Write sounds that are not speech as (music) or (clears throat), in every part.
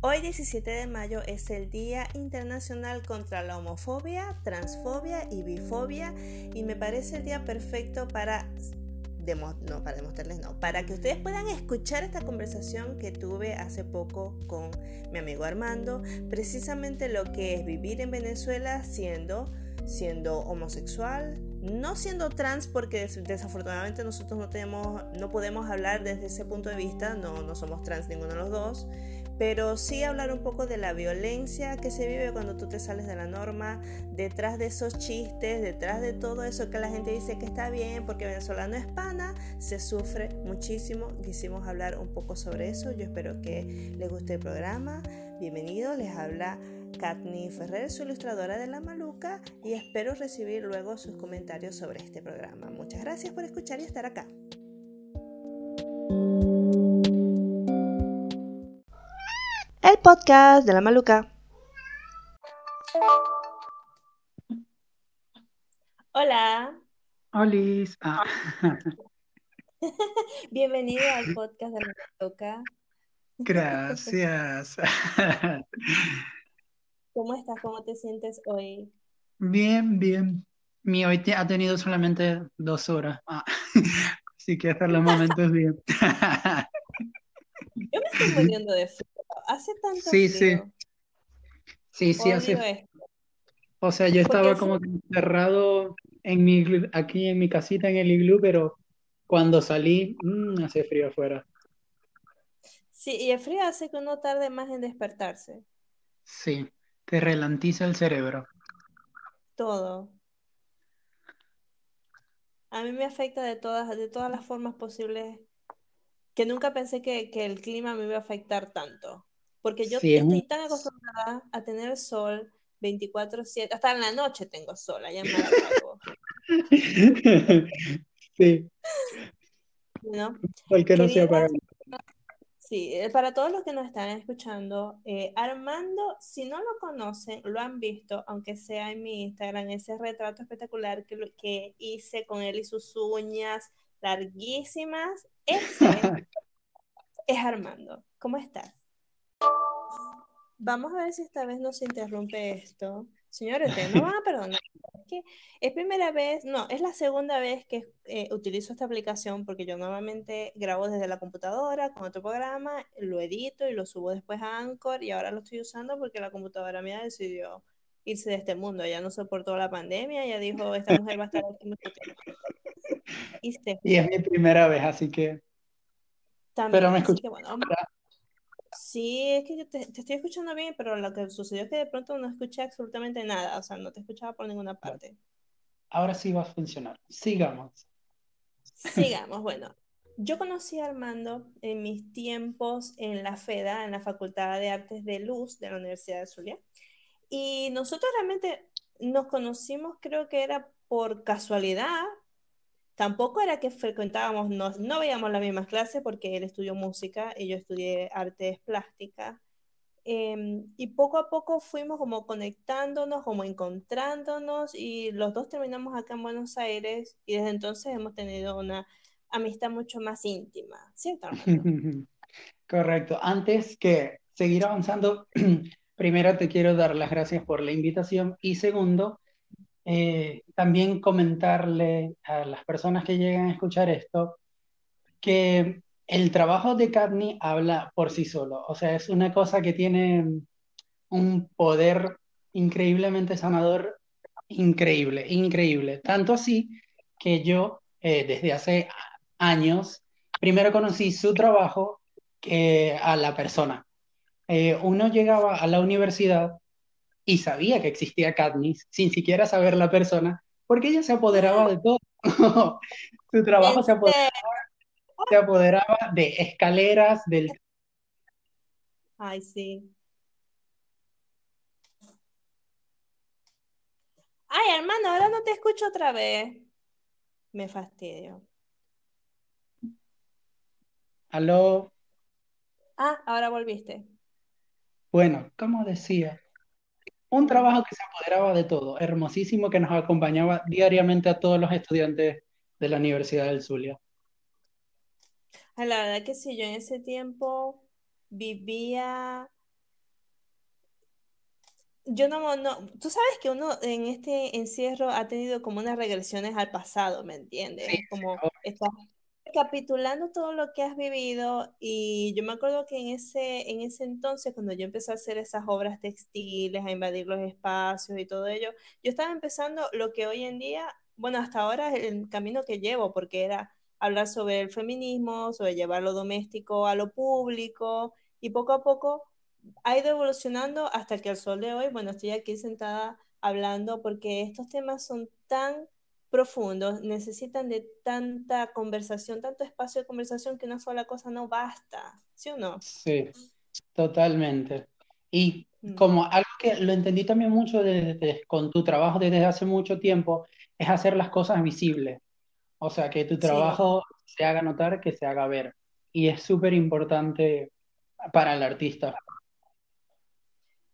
Hoy 17 de mayo es el Día Internacional contra la Homofobia, Transfobia y Bifobia y me parece el día perfecto para no, para demostrarles no, para que ustedes puedan escuchar esta conversación que tuve hace poco con mi amigo Armando, precisamente lo que es vivir en Venezuela siendo siendo homosexual, no siendo trans porque desafortunadamente nosotros no tenemos no podemos hablar desde ese punto de vista, no no somos trans ninguno de los dos pero sí hablar un poco de la violencia que se vive cuando tú te sales de la norma, detrás de esos chistes, detrás de todo eso que la gente dice que está bien porque venezolano es pana, se sufre muchísimo. Quisimos hablar un poco sobre eso. Yo espero que les guste el programa. Bienvenido, les habla Katni Ferrer, su ilustradora de La Maluca, y espero recibir luego sus comentarios sobre este programa. Muchas gracias por escuchar y estar acá. El podcast de la maluca. Hola. Hola. Ah. (laughs) Bienvenido al podcast de la maluca. Gracias. (laughs) ¿Cómo estás? ¿Cómo te sientes hoy? Bien, bien. Mi hoy ha tenido solamente dos horas. Ah. (laughs) Así que hasta los momentos bien. Yo me estoy poniendo de frío hace tanto sí, Sí, sí, sí, hace. O sea, yo estaba como encerrado en mi, aquí en mi casita en el iglú, pero cuando salí, mmm, hace frío afuera. Sí, y el frío hace que uno tarde más en despertarse. Sí, te relantiza el cerebro. Todo. A mí me afecta de todas, de todas las formas posibles, que nunca pensé que, que el clima me iba a afectar tanto. Porque yo estoy tan acostumbrada a tener sol 24/7, hasta en la noche tengo sol allá en Maracaibo. (laughs) sí. ¿No? que no se apaga. Sí, eh, para todos los que nos están escuchando, eh, Armando, si no lo conocen, lo han visto, aunque sea en mi Instagram, ese retrato espectacular que, que hice con él y sus uñas larguísimas, ese (laughs) es Armando. ¿Cómo estás? Vamos a ver si esta vez no se interrumpe esto. Señores, no van a perdonar. Es que es primera vez, no, es la segunda vez que eh, utilizo esta aplicación porque yo normalmente grabo desde la computadora con otro programa, lo edito y lo subo después a Anchor y ahora lo estoy usando porque la computadora mía decidió irse de este mundo. Ya no soportó la pandemia, ya dijo, esta mujer va a estar aquí mucho tiempo. Y, y es mi primera vez, así que... También, Pero me escucho. Sí, es que yo te, estoy escuchando bien, pero lo que sucedió es que de pronto no escuché absolutamente nada, o sea, no te escuchaba por ninguna parte. Ahora sí va a funcionar. Sigamos. (laughs) Sigamos, bueno. Yo conocí a Armando en mis tiempos en la FEDA, en la Facultad de Artes de Luz de la Universidad de Zulia, y nosotros realmente nos conocimos, creo que era por casualidad, Tampoco era que frecuentábamos, no, no veíamos las mismas clases porque él estudió música y yo estudié artes plásticas. Em, y poco a poco fuimos como conectándonos, como encontrándonos y los dos terminamos acá en Buenos Aires y desde entonces hemos tenido una amistad mucho más íntima, ¿cierto? (laughs) Correcto. Antes que seguir avanzando, (clears throat) primero te quiero dar las gracias por la invitación y segundo, eh, también comentarle a las personas que llegan a escuchar esto que el trabajo de Cadney habla por sí solo. O sea, es una cosa que tiene un poder increíblemente sanador, increíble, increíble. Tanto así que yo, eh, desde hace años, primero conocí su trabajo que a la persona. Eh, uno llegaba a la universidad y sabía que existía Katniss sin siquiera saber la persona, porque ella se apoderaba de todo. (laughs) Su trabajo se apoderaba, de escaleras, del... Ay, sí. Ay, hermano, ahora no te escucho otra vez. Me fastidio. ¿Aló? Ah, ahora volviste. Bueno, como decía, un trabajo que se apoderaba de todo, hermosísimo, que nos acompañaba diariamente a todos los estudiantes de la Universidad del Zulia. Ah, la verdad que sí, yo en ese tiempo vivía yo no, no, tú sabes que uno en este encierro ha tenido como unas regresiones al pasado, ¿me entiendes? como estás recapitulando todo lo que has vivido y yo me acuerdo que en ese, en ese entonces, cuando yo empecé a hacer esas obras textiles, a invadir los espacios y todo ello, yo estaba empezando lo que hoy en día, bueno, hasta ahora es el camino que llevo, porque era hablar sobre el feminismo, sobre llevar lo doméstico a lo público y poco a poco ha ido evolucionando hasta que al sol de hoy, bueno, estoy aquí sentada hablando porque estos temas son tan profundos, necesitan de tanta conversación, tanto espacio de conversación que una sola cosa no basta, ¿sí o no? Sí, totalmente. Y mm. como algo que lo entendí también mucho desde, con tu trabajo desde hace mucho tiempo, es hacer las cosas visibles. O sea, que tu trabajo se haga notar, que se haga ver. Y es súper importante para el artista.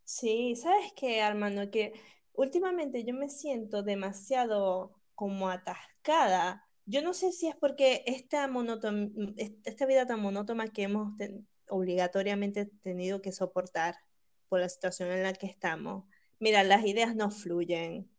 Sí, ¿sabes qué, Armando? Que últimamente yo me siento demasiado como atascada. Yo no sé si es porque esta, esta vida tan monótona que hemos obligatoriamente tenido que soportar por la situación en la que estamos. Mira, las ideas no fluyen.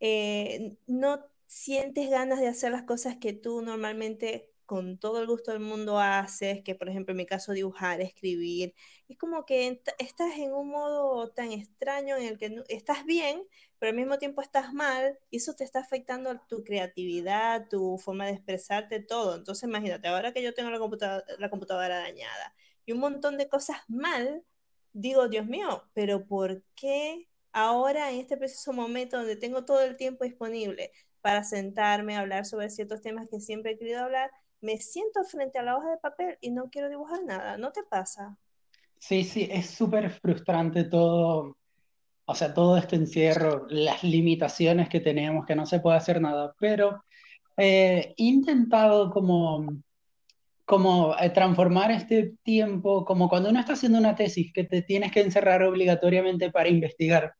Eh, no sientes ganas de hacer las cosas que tú normalmente con todo el gusto del mundo haces, que por ejemplo en mi caso dibujar, escribir, es como que estás en un modo tan extraño en el que estás bien, pero al mismo tiempo estás mal y eso te está afectando tu creatividad, tu forma de expresarte, todo. Entonces imagínate, ahora que yo tengo la computadora, la computadora dañada y un montón de cosas mal, digo, Dios mío, pero ¿por qué ahora en este preciso momento donde tengo todo el tiempo disponible para sentarme a hablar sobre ciertos temas que siempre he querido hablar, me siento frente a la hoja de papel y no quiero dibujar nada. ¿No te pasa? Sí, sí, es súper frustrante todo, o sea, todo este encierro, las limitaciones que tenemos, que no se puede hacer nada, pero eh, he intentado como, como eh, transformar este tiempo, como cuando uno está haciendo una tesis, que te tienes que encerrar obligatoriamente para investigar,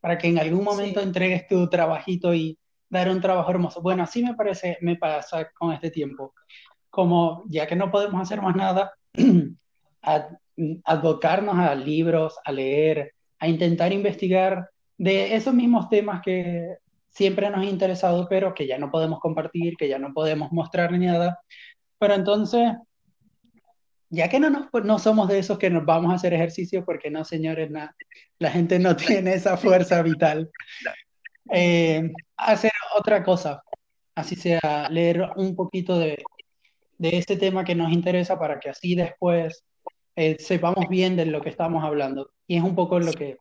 para que en algún momento entregues tu trabajito y dar un trabajo hermoso. Bueno, así me parece, me pasa con este tiempo como ya que no podemos hacer más nada, (clears throat) a, abocarnos a libros, a leer, a intentar investigar de esos mismos temas que siempre nos han interesado, pero que ya no podemos compartir, que ya no podemos mostrar ni nada. Pero entonces, ya que no, nos, pues, no somos de esos que nos vamos a hacer ejercicio, porque no, señores, la gente no tiene esa fuerza vital, (laughs) eh, hacer otra cosa, así sea, leer un poquito de de este tema que nos interesa para que así después eh, sepamos bien de lo que estamos hablando. Y es un poco lo que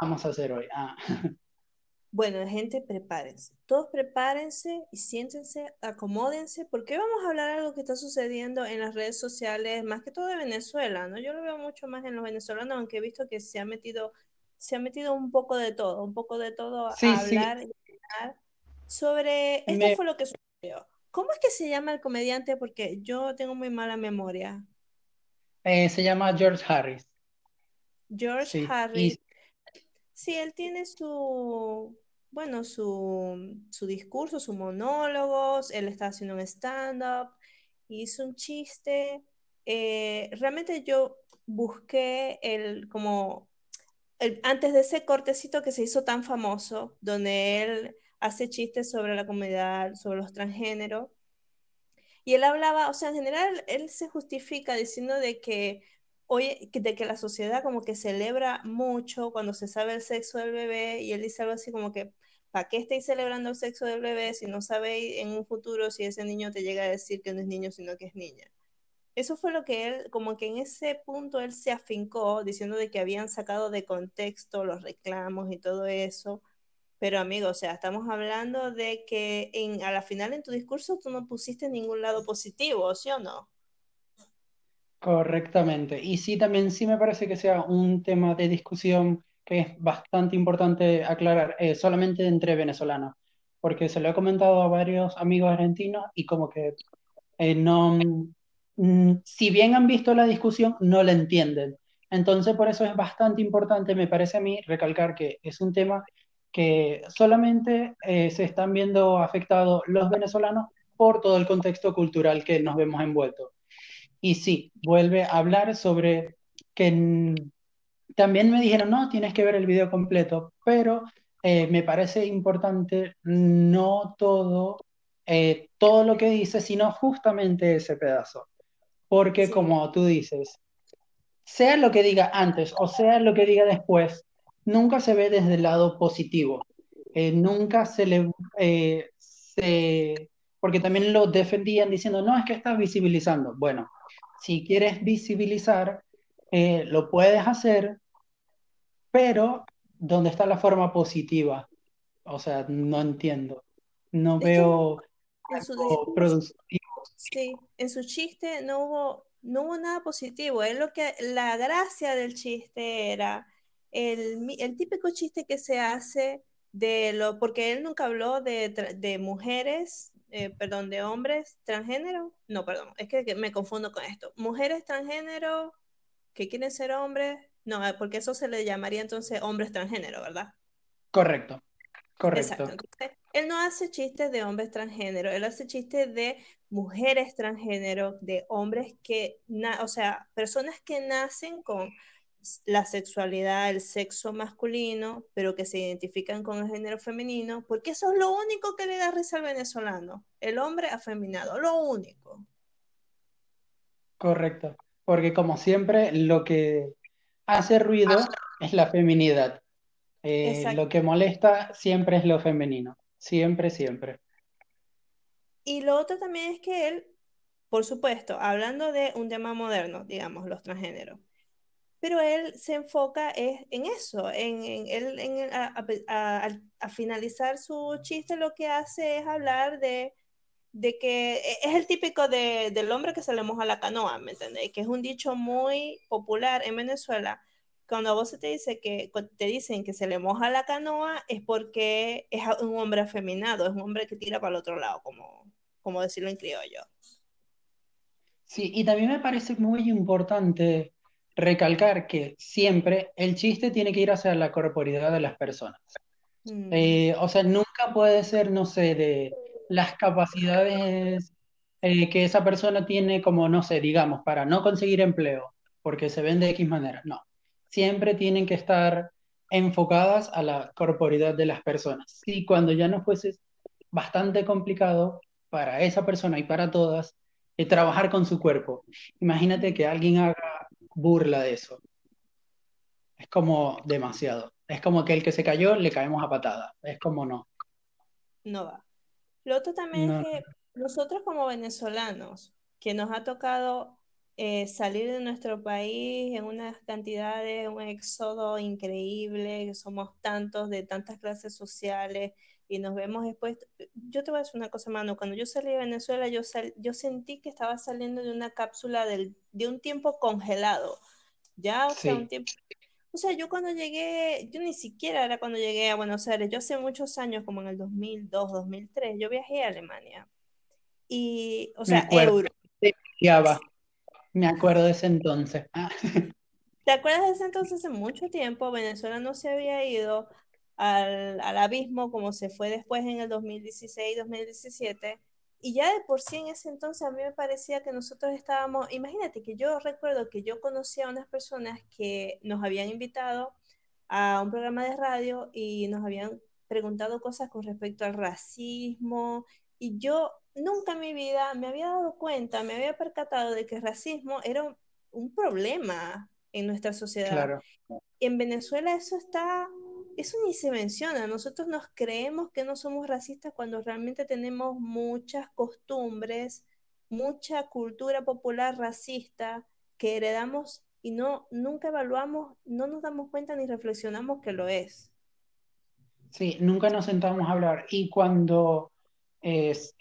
vamos a hacer hoy. Ah. (laughs) Bueno, gente, prepárense. Todos prepárense y siéntense, acomódense, porque vamos a hablar de algo que está sucediendo en las redes sociales, más que todo de Venezuela, ¿no? Yo lo veo mucho más en los venezolanos, aunque he visto que se ha metido, se ha metido un poco de todo, un poco de todo a hablar y hablar sobre esto fue lo que sucedió. ¿Cómo es que se llama el comediante? Porque yo tengo muy mala memoria. Eh, se llama George Harris. George Harris. Sí, él tiene su, bueno, su, su discurso, sus monólogos, él está haciendo un stand-up, hizo un chiste. Eh, realmente yo busqué el, como, antes de ese cortecito que se hizo tan famoso, donde él hace chistes sobre la comunidad, sobre los transgéneros. Y él hablaba, o sea, en general, él se justifica diciendo de que hoy, de que la sociedad como que celebra mucho cuando se sabe el sexo del bebé, y él dice algo así como que, ¿para qué estáis celebrando el sexo del bebé si no sabéis en un futuro si ese niño te llega a decir que no es niño, sino que es niña? Eso fue lo que él, como que en ese punto él se afincó diciendo de que habían sacado de contexto los reclamos y todo eso pero amigo, o sea, estamos hablando de que en, a la final en tu discurso tú no pusiste ningún lado positivo, ¿sí o no? Correctamente. Y sí, también sí me parece que sea un tema de discusión que es bastante importante aclarar, eh, solamente entre venezolanos, porque se lo he comentado a varios amigos argentinos y como que eh, no, si bien han visto la discusión, no la entienden. Entonces, por eso es bastante importante, me parece a mí, recalcar que es un tema que solamente eh, se están viendo afectados los venezolanos por todo el contexto cultural que nos vemos envueltos. Y sí, vuelve a hablar sobre que también me dijeron, no, tienes que ver el video completo, pero eh, me parece importante no todo, eh, todo lo que dice, sino justamente ese pedazo. Porque como tú dices, sea lo que diga antes o sea lo que diga después, nunca se ve desde el lado positivo. Eh, nunca se le... Se, porque también lo defendían diciendo, no, es que estás visibilizando. Bueno, si quieres visibilizar, lo puedes hacer, pero ¿dónde está la forma positiva? O sea, no entiendo. No veo en su Sí, en su chiste no hubo, no hubo nada positivo. Es lo que la gracia del chiste era el, el típico chiste que se hace de lo, porque él nunca habló de, de mujeres, eh, perdón, de hombres transgénero. No, perdón, es que me confundo con esto. Mujeres transgénero que quieren ser hombres no, eh, porque eso se le llamaría entonces hombre transgénero, ¿verdad? Correcto, correcto. Él no hace chistes de hombres transgénero, él hace chistes de mujeres transgénero, de hombres que, o sea, personas que nacen con la sexualidad, el sexo masculino, pero que se identifican con el género femenino, porque eso es lo único que le da risa al venezolano, el hombre afeminado, lo único. Correcto, porque como siempre, lo que hace ruido es la feminidad. Eh, lo que molesta siempre es lo femenino. Siempre, siempre. Y lo otro también es que él, por supuesto, hablando de un tema moderno, digamos, los transgéneros, pero él se enfoca en eso, en, en, a, finalizar su chiste lo que hace es hablar de, de que e, es el típico de, del hombre que se le moja la canoa, ¿me entendéis? Que es un dicho muy popular en Venezuela, cuando a vos se te dice que te dicen que se le moja la canoa es porque es un hombre afeminado, es un hombre que tira para el otro lado, como, como decirlo en criollo. Sí, y también me parece muy importante recalcar que siempre el chiste tiene que ir hacia la corporalidad de las personas. Mm. Eh, o sea, nunca puede ser, no sé, de las capacidades eh, que esa persona tiene como, no sé, digamos, para no conseguir empleo, porque se ven de X manera. No, siempre tienen que estar enfocadas a la corporidad de las personas. Y cuando ya no fuese bastante complicado para esa persona y para todas, eh, trabajar con su cuerpo. Imagínate que alguien haga burla de eso. Es como demasiado. Es como que el que se cayó le caemos a patada. Es como no. No va. Lo otro también es que nosotros como venezolanos, que nos ha tocado eh, salir de nuestro país en unas cantidades, un éxodo increíble, somos tantos de tantas clases sociales y nos vemos después. Yo te voy a decir una cosa, mano, cuando yo salí de Venezuela, yo, yo sentí que estaba saliendo de una cápsula del, de un tiempo congelado, ya, o sea, un tiempo... O sea, yo cuando llegué, yo ni siquiera era cuando llegué a Buenos Aires, yo hace muchos años, como en el 2002, 2003, yo viajé a Alemania. Y, o sea, euro. Me acuerdo de ese entonces. Ah. (laughs) ¿Te acuerdas de ese entonces? Hace mucho tiempo Venezuela no se había ido al, abismo como se fue después en el 2016-2017. Y ya de por sí en ese entonces a mí me parecía que nosotros estábamos, imagínate que yo recuerdo que yo conocía a unas personas que nos habían invitado a un programa de radio y nos habían preguntado cosas con respecto al racismo y yo nunca en mi vida me había dado cuenta, me había percatado de que el racismo era un, problema en nuestra sociedad. En Venezuela eso está, eso ni se menciona. Nosotros nos creemos que no somos racistas cuando realmente tenemos muchas costumbres, mucha cultura popular racista que heredamos y no nunca evaluamos, no nos damos cuenta ni reflexionamos que lo es. Sí, nunca nos sentamos a hablar. Y cuando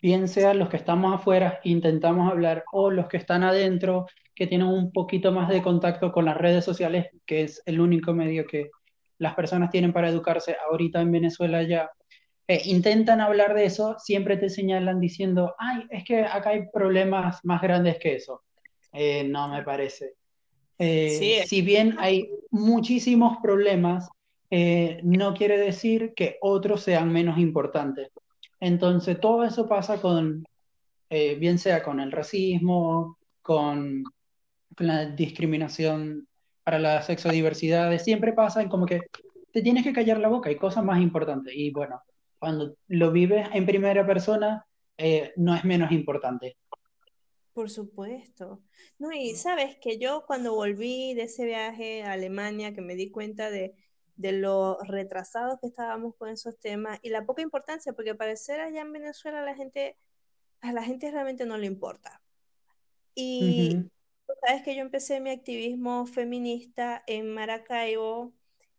bien sea los que estamos afuera, intentamos hablar, o los que están adentro, que tienen un poquito más de contacto con las redes sociales, que es el único medio que las personas tienen para educarse ahorita en Venezuela ya, eh, intentan hablar de eso, siempre te señalan diciendo, ay, es que acá hay problemas más grandes que eso. Eh, no me parece. Eh, si bien hay muchísimos problemas, no quiere decir que otros sean menos importantes. Entonces, todo eso pasa con, eh, bien sea con el racismo, con, la discriminación para la sexodiversidad, siempre pasa en como que te tienes que callar la boca, hay cosas más importantes. Y bueno, cuando lo vives en primera persona, eh, no es menos importante. Por supuesto. No, y sabes que yo cuando volví de ese viaje a Alemania, que me di cuenta de, de lo retrasados que estábamos con esos temas y la poca importancia, porque parecer allá en Venezuela la gente, a la gente realmente no le importa. Y sabes que yo empecé mi activismo feminista en Maracaibo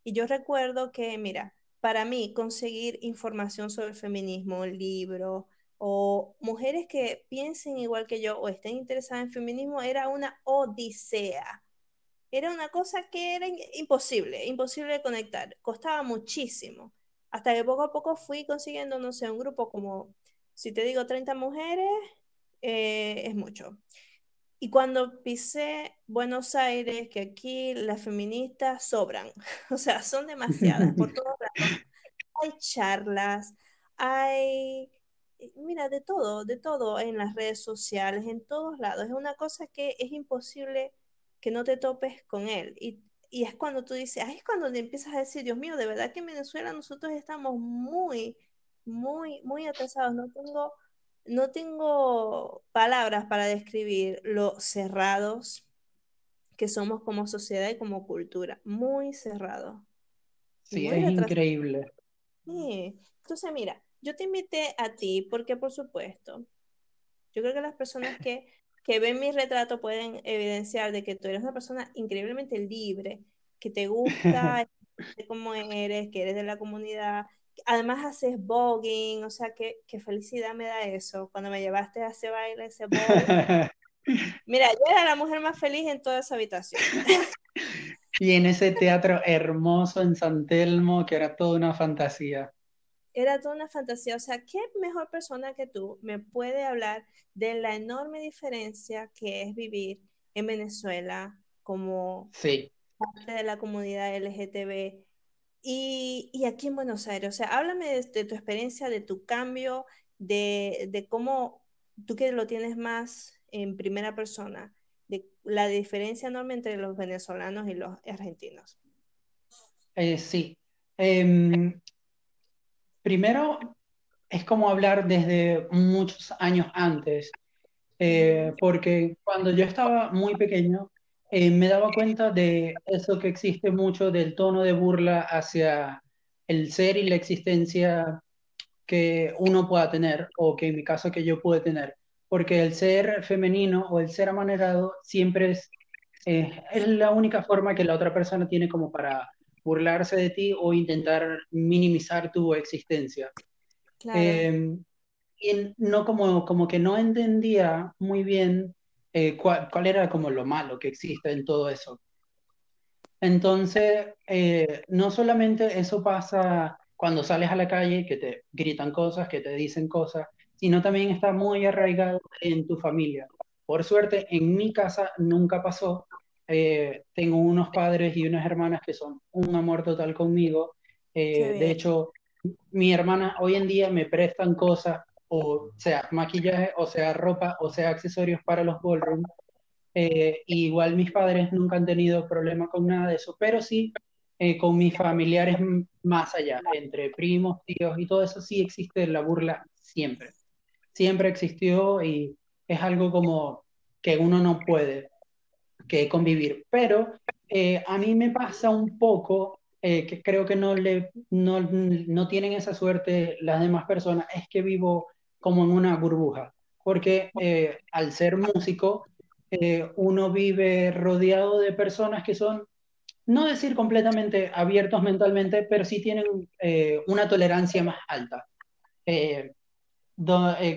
y yo recuerdo que, mira, para mí conseguir información sobre el feminismo, libros, o mujeres que piensen igual que yo o estén interesadas en feminismo era una odisea. Era una cosa que era imposible, imposible de conectar. Costaba muchísimo. Hasta que poco a poco fui consiguiendo, no sé, un grupo como, si te digo 30 mujeres, eh, es mucho. Y cuando pisé Buenos Aires, que aquí las feministas sobran, (laughs) o sea, son demasiadas por (laughs) todos lados. Hay charlas, hay mira, de todo, de todo en las redes sociales, en todos lados. Es una cosa que es imposible que no te topes con él. Y, es cuando tú dices, es cuando te empiezas a decir, Dios mío, de verdad que en Venezuela nosotros estamos muy, muy, muy atrasados. No tengo, no tengo palabras para describir lo cerrados que somos como sociedad y como cultura. Muy cerrados. Sí, es increíble. Sí. Entonces, mira, yo te invité a ti porque, por supuesto, yo creo que las personas que, que ven mi retrato pueden evidenciar de que tú eres una persona increíblemente libre, que te gusta (laughs) cómo eres, que eres de la comunidad. Además haces voguing, o sea, qué, qué felicidad me da eso cuando me llevaste a ese baile, ese voguing. (laughs) Mira, yo era la mujer más feliz en toda esa habitación. (laughs) y en ese teatro hermoso en San Telmo, que era toda una fantasía era toda una fantasía. O sea, ¿qué mejor persona que tú me puede hablar de la enorme diferencia que es vivir en Venezuela como parte de la comunidad LGTB y, y, aquí en Buenos Aires? O sea, háblame de, tu experiencia, de tu cambio, de, de, cómo tú que lo tienes más en primera persona, de la diferencia enorme entre los venezolanos y los argentinos. Eh, sí. Em, Primero, es como hablar desde muchos años antes, eh, porque cuando yo estaba muy pequeño, eh, me daba cuenta de eso que existe mucho del tono de burla hacia el ser y la existencia que uno pueda tener, o que en mi caso que yo pude tener, porque el ser femenino o el ser amanerado siempre es, eh, es la única forma que la otra persona tiene como para burlarse de ti o intentar minimizar tu existencia. Em, y no como, como que no entendía muy bien eh, cuál, era como lo malo que existe en todo eso. Entonces, eh, no solamente eso pasa cuando sales a la calle, que te gritan cosas, que te dicen cosas, sino también está muy arraigado en tu familia. Por suerte, en mi casa nunca pasó, eh, tengo unos padres y unas hermanas que son un amor total conmigo. Eh, de hecho, mi hermana hoy en día me prestan cosas, o sea, maquillaje, o sea, ropa, o sea, accesorios para los ballroom. Eh, igual mis padres nunca han tenido problema con nada de eso, pero sí con mis familiares más allá, entre primos, tíos y todo eso, sí existe la burla siempre. Siempre existió y es algo como que uno no puede que convivir. Pero eh, a mí me pasa un poco, eh, que creo que no, le, no, no tienen esa suerte las demás personas, es que vivo como en una burbuja, porque eh, al ser músico, uno vive rodeado de personas que son, no decir completamente abiertos mentalmente, pero sí tienen una tolerancia más alta.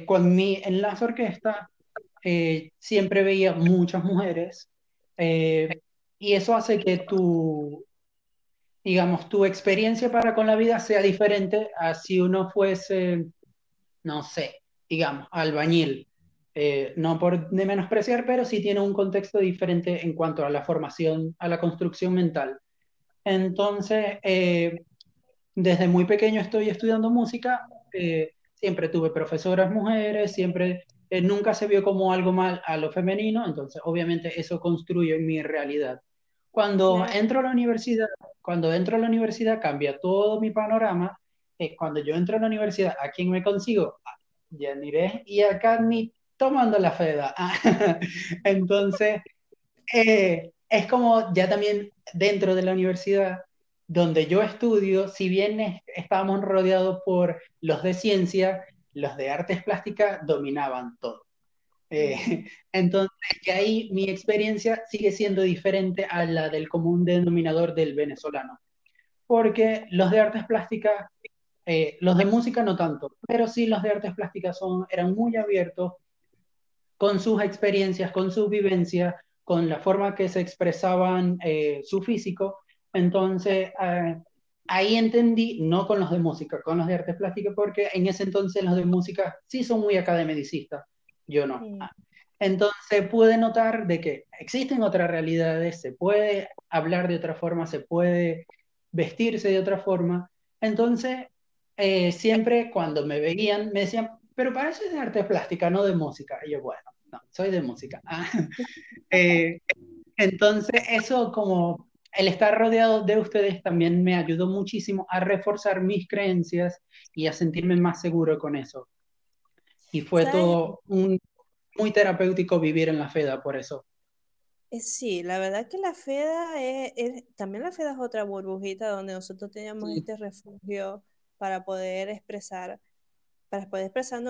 con mi, en las orquestas siempre veía muchas mujeres eh, y eso hace que tu, digamos, tu experiencia para con la vida sea diferente a si uno fuese, no sé, digamos, albañil. Eh, no por de menospreciar, pero sí tiene un contexto diferente en cuanto a la formación, a la construcción mental. Entonces, eh, desde muy pequeño estoy estudiando música, siempre tuve profesoras mujeres, siempre eh, nunca se vio como algo mal a lo femenino, entonces obviamente eso construye mi realidad. Cuando entro a la universidad, cuando entro a la universidad cambia todo mi panorama. Eh, cuando yo entro a la universidad, ¿a quién me consigo? A Yanire y a Cadmi tomando la FEDA. (laughs) Entonces, eh, es como ya también dentro de la universidad donde yo estudio, si bien estábamos rodeados por los de ciencia, los de artes plásticas dominaban todo. Eh, (laughs) entonces, ahí mi experiencia sigue siendo diferente a la del común denominador del venezolano, porque los de artes plásticas, eh, los de música no tanto, pero sí los de artes plásticas son, eran muy abiertos con sus experiencias, con sus vivencias, con la forma que se expresaban eh, su físico. Entonces, ahí entendí, no con los de música, con los de artes plásticas, porque en ese entonces los de música sí son muy academicistas yo no. Ah, entonces pude notar de que existen otras realidades, se puede hablar de otra forma, se puede vestirse de otra forma. Entonces, eh, siempre cuando me veían, me decían, pero para eso es de arte plástica, no de música. Y yo, bueno, no, soy de música. Ah, (laughs) eh, entonces, eso como el estar rodeado de ustedes también me ayudó muchísimo a reforzar mis creencias y a sentirme más seguro con eso. Y fue todo un, muy terapéutico vivir en la FEDA por eso. Eh, sí, la verdad que la FEDA es, también la FEDA es otra burbujita donde nosotros teníamos este refugio para poder expresar, para poder expresar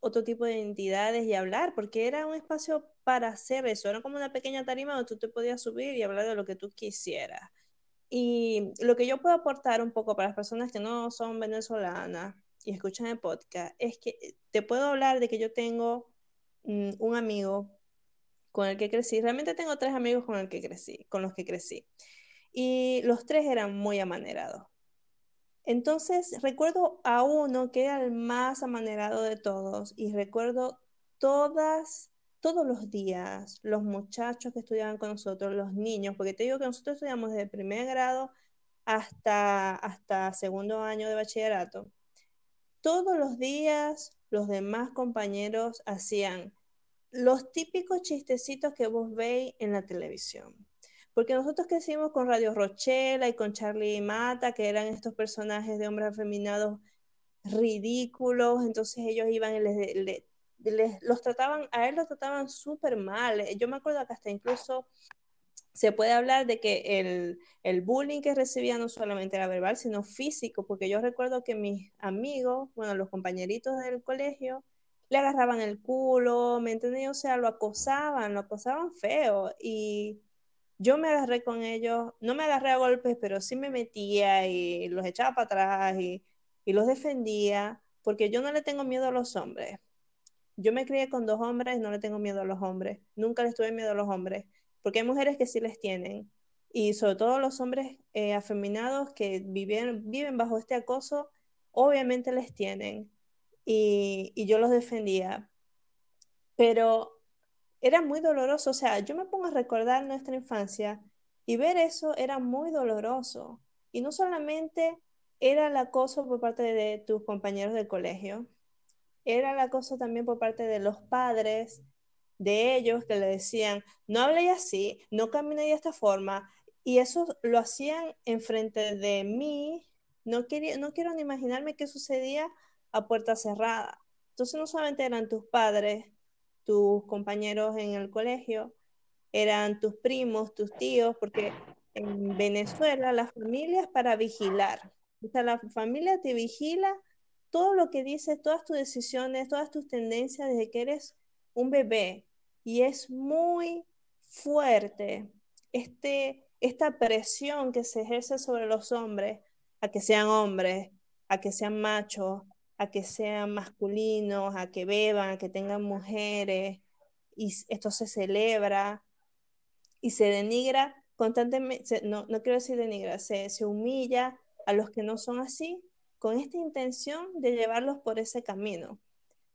otro tipo de identidades y hablar, porque era un espacio para hacer eso, era como una pequeña tarima donde tú te podías subir y hablar de lo que tú quisieras. Y lo que yo puedo aportar un poco para las personas que no son venezolanas y escuchan el podcast, es que eh, te puedo hablar de que yo tengo mm, un amigo con el que crecí. Realmente tengo tres amigos con, el que crecí, con los que crecí. Y los tres eran muy amanerados. Entonces recuerdo a uno que era el más amanerado de todos y recuerdo todas, todos los días, los muchachos que estudiaban con nosotros, los niños, porque te digo que nosotros estudiamos desde primer grado hasta, hasta segundo año de bachillerato todos los días los demás compañeros hacían los típicos chistecitos que vos veis en la televisión. Porque nosotros crecimos con Radio Rochela y con Charlie Mata, que eran estos personajes de hombres afeminados ridículos, entonces ellos iban y les, los trataban, a él los trataban súper mal. Yo me acuerdo que hasta incluso se puede hablar de que el, bullying que recibía no solamente era verbal, sino físico, porque yo recuerdo que mis amigos, bueno, los compañeritos del colegio, le agarraban el culo, ¿me entendés? O sea, lo acosaban, lo acosaban feo. Y yo me agarré con ellos, no me agarré a golpes, pero sí me metía y los echaba para atrás y, y los defendía, porque yo no le tengo miedo a los hombres. Yo me crié con dos hombres no le tengo miedo a los hombres. Nunca les tuve miedo a los hombres porque hay mujeres que sí les tienen, y sobre todo los hombres eh, afeminados que viven, viven bajo este acoso, obviamente les tienen, y, y yo los defendía, pero era muy doloroso, o sea, yo me pongo a recordar nuestra infancia y ver eso era muy doloroso, y no solamente era el acoso por parte de tus compañeros del colegio, era el acoso también por parte de los padres, de ellos que le decían, no hable así, no camine de esta forma, y eso lo hacían enfrente de mí, no, quería, no quiero ni imaginarme qué sucedía a puerta cerrada. Entonces no solamente eran tus padres, tus compañeros en el colegio, eran tus primos, tus tíos, porque en Venezuela la familia es para vigilar. O sea, la familia te vigila todo lo que dices, todas tus decisiones, todas tus tendencias desde que eres un bebé y es muy fuerte este, esta presión que se ejerce sobre los hombres a que sean hombres, a que sean machos, a que sean masculinos, a que beban, a que tengan mujeres, y esto se celebra y se denigra constantemente, no, no quiero decir denigra, se, se humilla a los que no son así con esta intención de llevarlos por ese camino.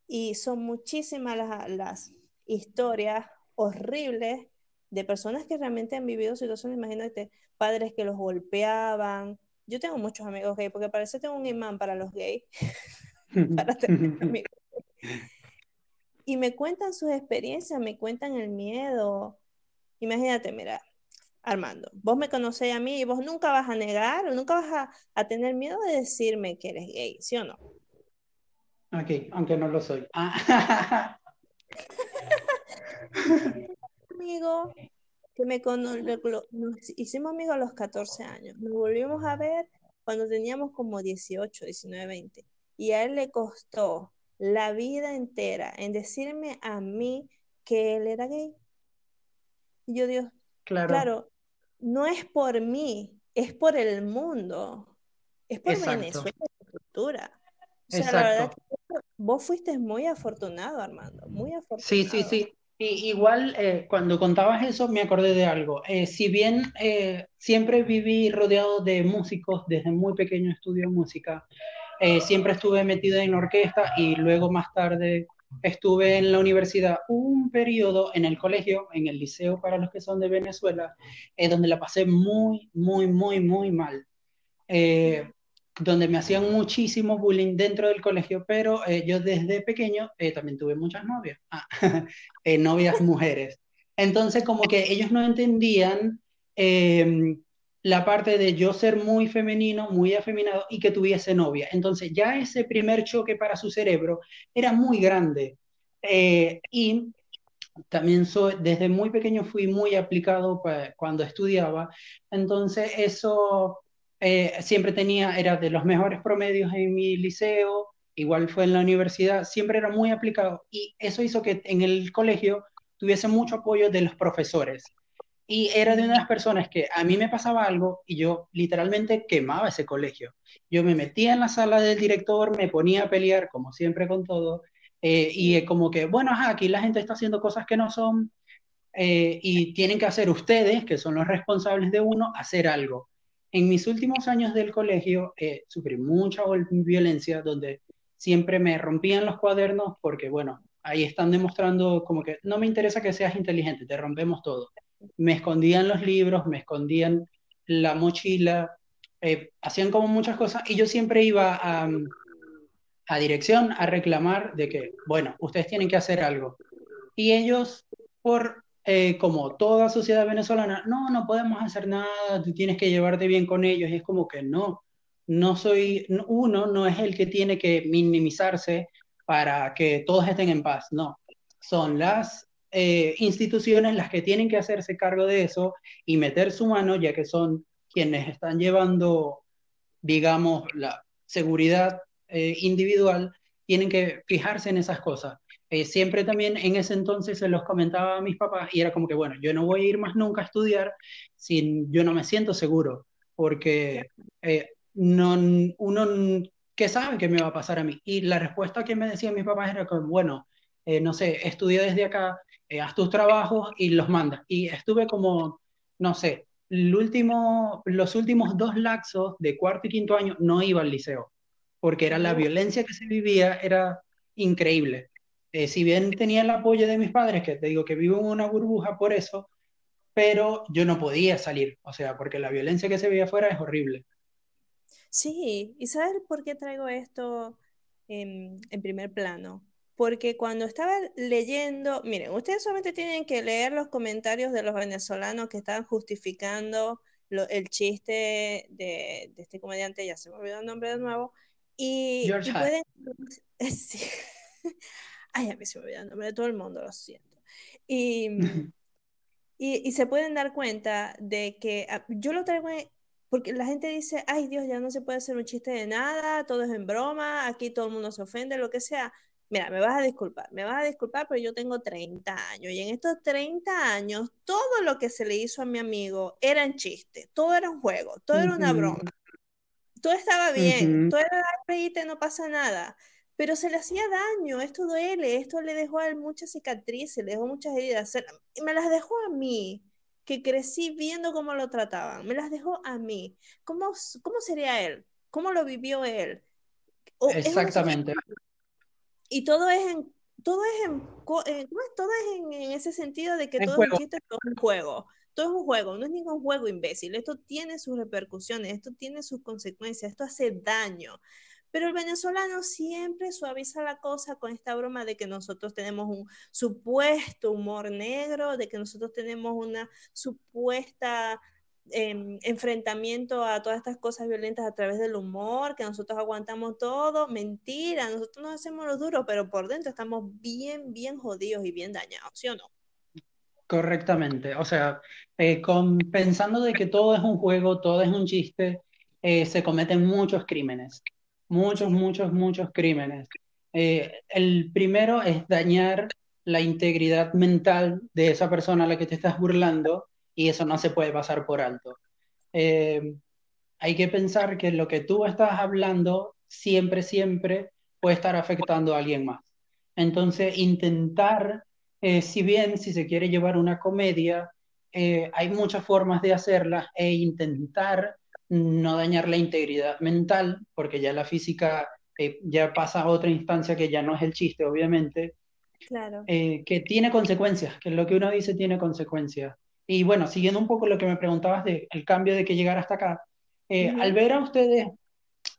Y son muchísimas las, las historias horribles de personas que realmente han vivido situaciones, imagínate, padres que los golpeaban. Yo tengo muchos amigos gays, porque parece que tengo un imán para los gays, (laughs) (laughs) para tener amigos. Y me cuentan sus experiencias, me cuentan el miedo. Imagínate, mira, Armando, vos me conocéis a mí y vos nunca vas a negar o nunca vas a, tener miedo de decirme que eres gay, ¿sí o no? Ok, aunque no lo soy. (laughs) amigo que me nos hicimos amigos a los 14 años. Nos volvimos a ver cuando teníamos como 18, 19, 20. Y a él le costó la vida entera en decirme a mí que él era gay. Y yo digo, claro, claro no es por mí, es por el mundo. Es por Venezuela, la cultura. O sea, la verdad que vos fuiste muy afortunado, Armando, muy afortunado. Sí, sí, sí. Y igual, eh, cuando contabas eso, me acordé de algo. Eh, si bien eh, siempre viví rodeado de músicos, desde muy pequeño estudio música, siempre estuve metido en orquesta y luego más tarde estuve en la universidad un periodo en el colegio, en el liceo para los que son de Venezuela, donde la pasé muy, muy, muy, muy mal donde me hacían muchísimo bullying dentro del colegio, pero eh, yo desde pequeño eh, también tuve muchas novias, ah, (laughs) eh, novias mujeres. Entonces, como que ellos no entendían em, la parte de yo ser muy femenino, muy afeminado y que tuviese novia. Entonces, ya ese primer choque para su cerebro era muy grande. y también soy, desde muy pequeño fui muy aplicado cuando estudiaba. Entonces, eso eh, siempre tenía, era de los mejores promedios en mi liceo, igual fue en la universidad, siempre era muy aplicado y eso hizo que en el colegio tuviese mucho apoyo de los profesores. Y era de una de las personas que a mí me pasaba algo y yo literalmente quemaba ese colegio. Yo me metía en la sala del director, me ponía a pelear, como siempre con todo, eh, y como que, bueno, aquí la gente está haciendo cosas que no son, eh, y tienen que hacer ustedes, que son los responsables de uno, hacer algo. En mis últimos años del colegio eh, sufrí mucha violencia donde siempre me rompían los cuadernos porque, bueno, ahí están demostrando como que no me interesa que seas inteligente, te rompemos todo. Me escondían los libros, me escondían la mochila, eh, hacían como muchas cosas y yo siempre iba a, dirección a reclamar de que, bueno, ustedes tienen que hacer algo. Y ellos, por eh, como toda sociedad venezolana, no, no podemos hacer nada, tú tienes que llevarte bien con ellos, y es como que no, no soy, uno no es el que tiene que minimizarse para que todos estén en paz, no, son las eh, instituciones las que tienen que hacerse cargo de eso y meter su mano, ya que son quienes están llevando, digamos, la seguridad eh, individual, tienen que fijarse en esas cosas. Eh, siempre también en ese entonces se los comentaba a mis papás y era como que, bueno, yo no voy a ir más nunca a estudiar si yo no me siento seguro, porque eh, no, uno que sabe que me va a pasar a mí. Y la respuesta que me decían mis papás era como, bueno, eh, no sé, estudia desde acá, haz tus trabajos y los mandas. Y estuve como, no sé, el último, los últimos dos laxos de cuarto y quinto año no iba al liceo, porque era la violencia que se vivía, era increíble. Eh, si bien tenía el apoyo de mis padres, que te digo que vivo en una burbuja por eso, pero yo no podía salir, o sea, porque la violencia que se veía afuera es horrible. Sí, ¿y sabes por qué traigo esto en, primer plano? Porque cuando estaba leyendo, miren, ustedes solamente tienen que leer los comentarios de los venezolanos que estaban justificando el chiste de, este comediante, ya se me olvidó el nombre de nuevo, y, y pueden... (laughs) Sí. Ay, a mí se me olvidó el nombre de todo el mundo, lo siento. Y, (laughs) y, se pueden dar cuenta de que ah, yo lo traigo porque la gente dice, ay Dios, ya no se puede hacer un chiste de nada, todo es en broma, aquí todo el mundo se ofende, lo que sea. Mira, me vas a disculpar, me vas a disculpar, pero yo tengo 30 años y en estos 30 años todo lo que se le hizo a mi amigo era en chiste, todo era un juego, todo era una broma. Todo estaba bien, todo era reírte, no pasa nada pero se le hacía daño, esto duele, esto le dejó a él muchas cicatrices, le dejó muchas heridas, me las dejó a mí, que crecí viendo cómo lo trataban, me las dejó a mí. ¿Cómo, cómo sería él? ¿Cómo lo vivió él? Exactamente. Y todo es en todo es en, todo es en, ese sentido de que todo es chiste, todo es un juego. Todo es un juego, no es ningún juego imbécil. Esto tiene sus repercusiones, esto tiene sus consecuencias, esto hace daño. Pero el venezolano siempre suaviza la cosa con esta broma de que nosotros tenemos un supuesto humor negro, de que nosotros tenemos una supuesta em, enfrentamiento a todas estas cosas violentas a través del humor, que nosotros aguantamos todo, mentira, nosotros nos hacemos los duros, pero por dentro estamos bien, bien jodidos y bien dañados, ¿sí o no? Correctamente, o sea, eh, pensando de que todo es un juego, todo es un chiste, eh, se cometen muchos crímenes, muchos, muchos, muchos crímenes. Eh, el primero es dañar la integridad mental de esa persona a la que te estás burlando y eso no se puede pasar por alto. hay que pensar que lo que tú estás hablando siempre, siempre puede estar afectando a alguien más. Entonces, intentar eh, si bien si se quiere llevar una comedia, eh, hay muchas formas de hacerla e intentar no dañar la integridad mental, porque ya la física eh, ya pasa a otra instancia que ya no es el chiste, obviamente, claro. que tiene consecuencias, que lo que uno dice tiene consecuencias. Y bueno, siguiendo un poco lo que me preguntabas del cambio de que llegar hasta acá, al ver a ustedes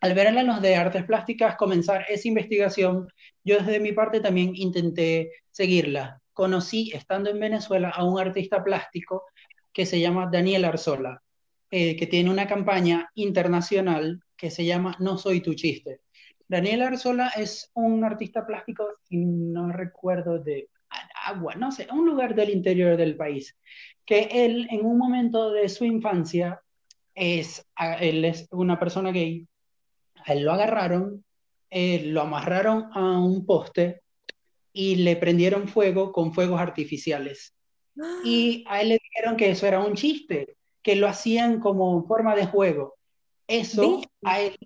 al ver a los de artes plásticas comenzar esa investigación, yo desde mi parte también intenté seguirla conocí, estando en Venezuela, a un artista plástico que se llama Daniel Arzola, eh, que tiene una campaña internacional que se llama No Soy Tu Chiste. Daniel Arzola es un artista plástico, no recuerdo de agua, no sé, un lugar del interior del país, que él en un momento de su infancia es, él es una persona gay, a él lo agarraron, eh, lo amarraron a un poste y le prendieron fuego con fuegos artificiales. Y (gasps) a él le dijeron que eso era un chiste, que lo hacían como forma de juego. Eso a él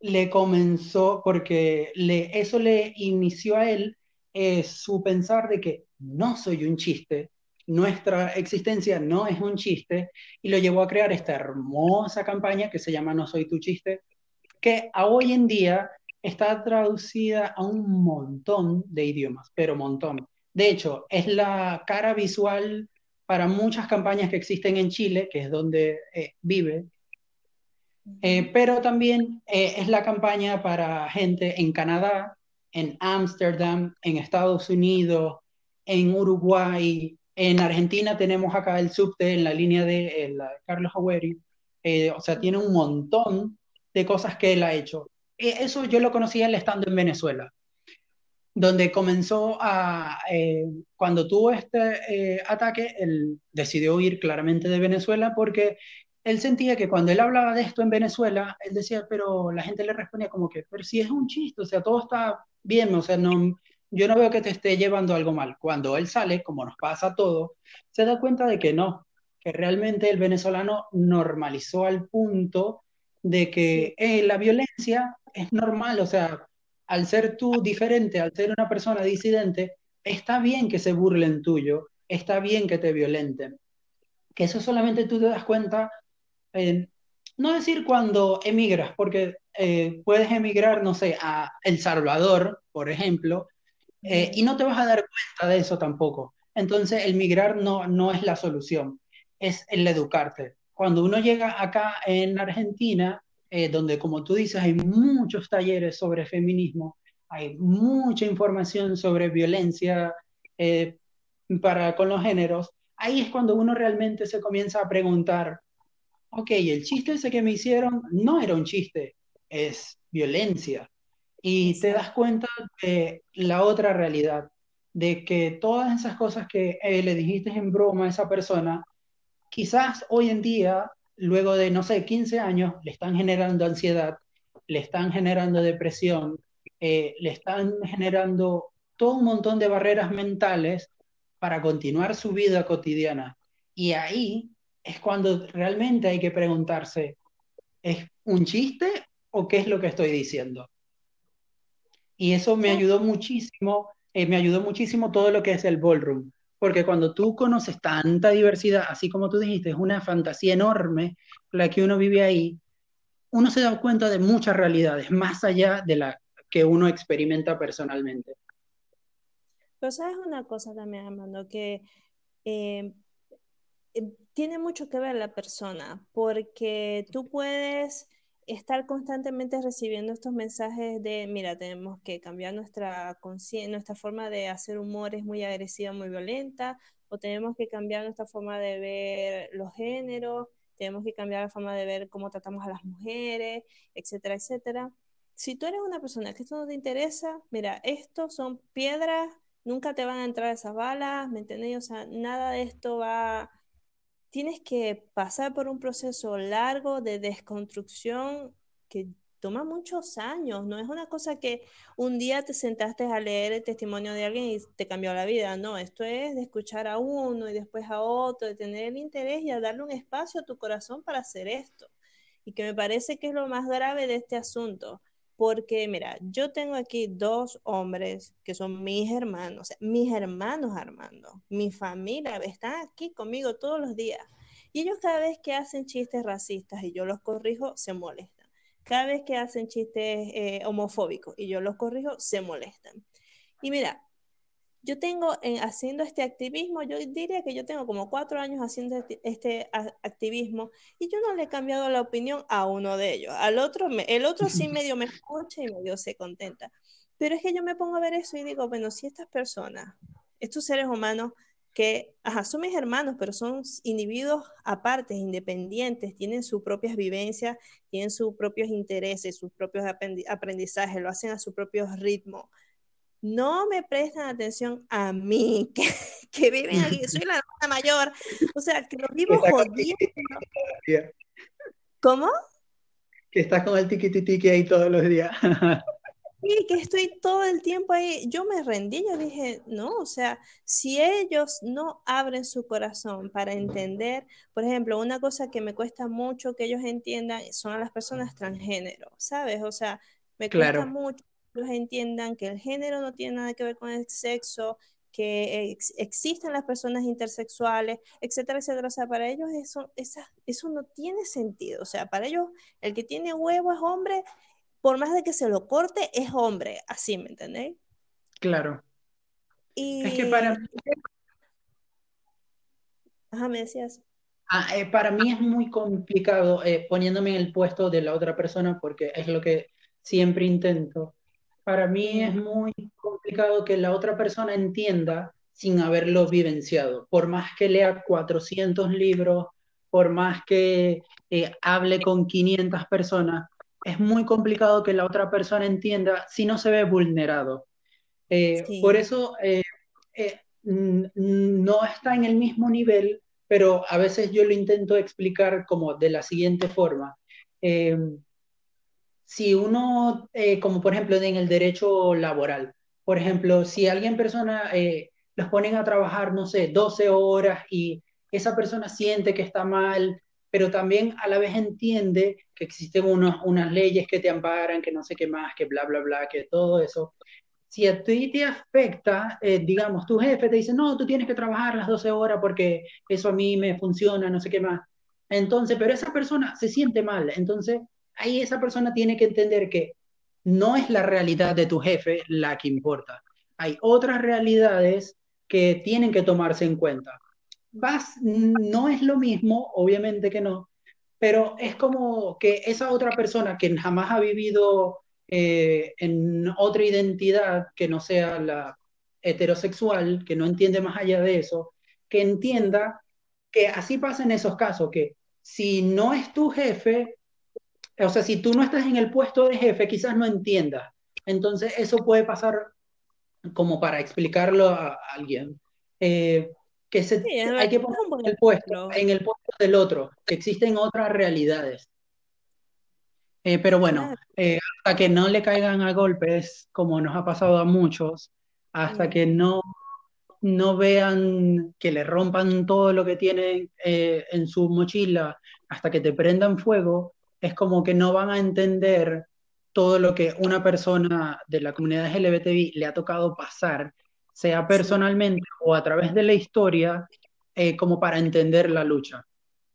le comenzó, porque le, eso le inició a él eh, su pensar de que no soy un chiste, nuestra existencia no es un chiste, y lo llevó a crear esta hermosa campaña que se llama No soy tu chiste, que a hoy en día está traducida a un montón de idiomas, pero montón. De hecho, es la cara visual para muchas campañas que existen en Chile, que es donde eh, vive, eh, pero también eh, es la campaña para gente en Canadá, en Ámsterdam, en Estados Unidos, en Uruguay, en Argentina tenemos acá el subte en la línea de Carlos Agüeri, o sea, tiene un montón de cosas que él ha hecho. Eh, eso yo lo conocía él estando en Venezuela, donde comenzó a, eh, cuando tuvo este eh, ataque, él decidió huir claramente de Venezuela porque él sentía que cuando él hablaba de esto en Venezuela, él decía, pero la gente le respondía como que, pero si es un chiste, o sea, todo está bien, o sea, no, yo no veo que te esté llevando algo mal. Cuando él sale, como nos pasa a todos, se da cuenta de que no, que realmente el venezolano normalizó al punto de que la violencia es normal, o sea, al ser tú diferente, al ser una persona disidente, está bien que se burlen tuyo, está bien que te violenten. Que eso solamente tú te das cuenta, no decir cuando emigras, porque eh, puedes emigrar, no sé, a El Salvador, por ejemplo, eh, y no te vas a dar cuenta de eso tampoco. Entonces, el migrar no, no es la solución, es el educarte. Cuando uno llega acá en Argentina, eh, donde, como tú dices, hay muchos talleres sobre feminismo, hay mucha información sobre violencia eh, para con los géneros, ahí es cuando uno realmente se comienza a preguntar, ok, el chiste ese que me hicieron no era un chiste, es violencia. Y te das cuenta de la otra realidad, de que todas esas cosas que eh, le dijiste en broma a esa persona, quizás hoy en día luego de, no sé, 15 años, le están generando ansiedad, le están generando depresión, eh, le están generando todo un montón de barreras mentales para continuar su vida cotidiana. Y ahí es cuando realmente hay que preguntarse, ¿es un chiste o qué es lo que estoy diciendo? Y eso me ayudó muchísimo, eh, me ayudó muchísimo todo lo que es el ballroom, porque cuando tú conoces tanta diversidad, así como tú dijiste, es una fantasía enorme la que uno vive ahí, uno se da cuenta de muchas realidades, más allá de la que uno experimenta personalmente. Pero sabes una cosa también, Armando, que eh, eh, tiene mucho que ver la persona, porque tú puedes estar constantemente recibiendo estos mensajes de, mira, tenemos que cambiar nuestra nuestra forma de hacer humor es muy agresiva, muy violenta, o tenemos que cambiar nuestra forma de ver los géneros, tenemos que cambiar la forma de ver cómo tratamos a las mujeres, etcétera, etcétera. Si tú eres una persona que esto no te interesa, mira, esto son piedras, nunca te van a entrar esas balas, ¿me entendéis? O sea, nada de esto va tienes que pasar por un proceso largo de desconstrucción que toma muchos años, no es una cosa que un día te sentaste a leer el testimonio de alguien y te cambió la vida, no, esto es de escuchar a uno y después a otro, de tener el interés y a darle un espacio a tu corazón para hacer esto. Y que me parece que es lo más grave de este asunto, porque mira, yo tengo aquí dos hombres que son mis hermanos, mis hermanos Armando, mi familia, están aquí conmigo todos los días. Y ellos cada vez que hacen chistes racistas y yo los corrijo, se molestan. Cada vez que hacen chistes eh, homofóbicos y yo los corrijo, se molestan. Y mira, yo tengo en, haciendo este activismo, yo diría que yo tengo como cuatro años haciendo este, este activismo y yo no le he cambiado la opinión a uno de ellos. Al otro, el otro sí (laughs) medio me escucha y medio se contenta. Pero es que yo me pongo a ver eso y digo, bueno, si estas personas, estos seres humanos que, ajá, son mis hermanos, pero son individuos aparte, independientes, tienen sus propias vivencias, tienen sus propios intereses, sus propios aprendizajes, lo hacen a su propio ritmo no me prestan atención a mí, (laughs) que, que viven aquí, soy la hermana mayor, o sea, que lo (laughs) vivo jodiendo. ¿Cómo? Que estás con el tiki ahí todos los días. (laughs) Sí, que estoy todo el tiempo ahí. Yo me rendí, yo dije, no, o sea, si ellos no abren su corazón para entender, por ejemplo, una cosa que me cuesta mucho que ellos entiendan son a las personas transgénero, ¿sabes? O sea, me cuesta mucho entiendan que el género no tiene nada que ver con el sexo, que existen las personas intersexuales, etcétera, etcétera. O sea, para ellos eso, eso no tiene sentido. O sea, para ellos el que tiene huevo es hombre, por más de que se lo corte, es hombre. Así, ¿me entendéis? Claro. Y... Es que para mí... Ajá, me decías. Ah, eh, para mí es muy complicado eh, poniéndome en el puesto de la otra persona porque es lo que siempre intento para mí es muy complicado que la otra persona entienda sin haberlo vivenciado. Por más que lea 400 libros, por más que eh, hable con 500 personas, es muy complicado que la otra persona entienda si no se ve vulnerado. Eh, por eso eh, no está en el mismo nivel, pero a veces yo lo intento explicar como de la siguiente forma si uno, eh, como por ejemplo en el derecho laboral, por ejemplo, si alguien persona eh, los ponen a trabajar, no sé, 12 horas y esa persona siente que está mal, pero también a la vez entiende que existen unos, unas leyes que te amparan, que no sé qué más, que bla, bla, bla, que todo eso. Si a ti te afecta, eh, digamos, tu jefe te dice, no, tú tienes que trabajar las 12 horas porque eso a mí me funciona, no sé qué más. Entonces, pero esa persona se siente mal. Entonces, ahí esa persona tiene que entender que no es la realidad de tu jefe la que importa. Hay otras realidades que tienen que tomarse en cuenta. Vas, no es lo mismo, obviamente que no, pero es como que esa otra persona que jamás ha vivido eh, en otra identidad que no sea la heterosexual, que no entiende más allá de eso, que entienda que así pasa en esos casos, que si no es tu jefe, o sea, si tú no estás en el puesto de jefe, quizás no entiendas. Entonces, eso puede pasar como para explicarlo a alguien. Eh, que se, hay que poner en el, puesto, en el puesto del otro, que existen otras realidades. Eh, pero bueno, eh, hasta que no le caigan a golpes, como nos ha pasado a muchos, hasta que no, no vean que le rompan todo lo que tienen en su mochila, hasta que te prendan fuego, es como que no van a entender todo lo que una persona de la comunidad LGBTI le ha tocado pasar, sea personalmente o a través de la historia, eh, como para entender la lucha.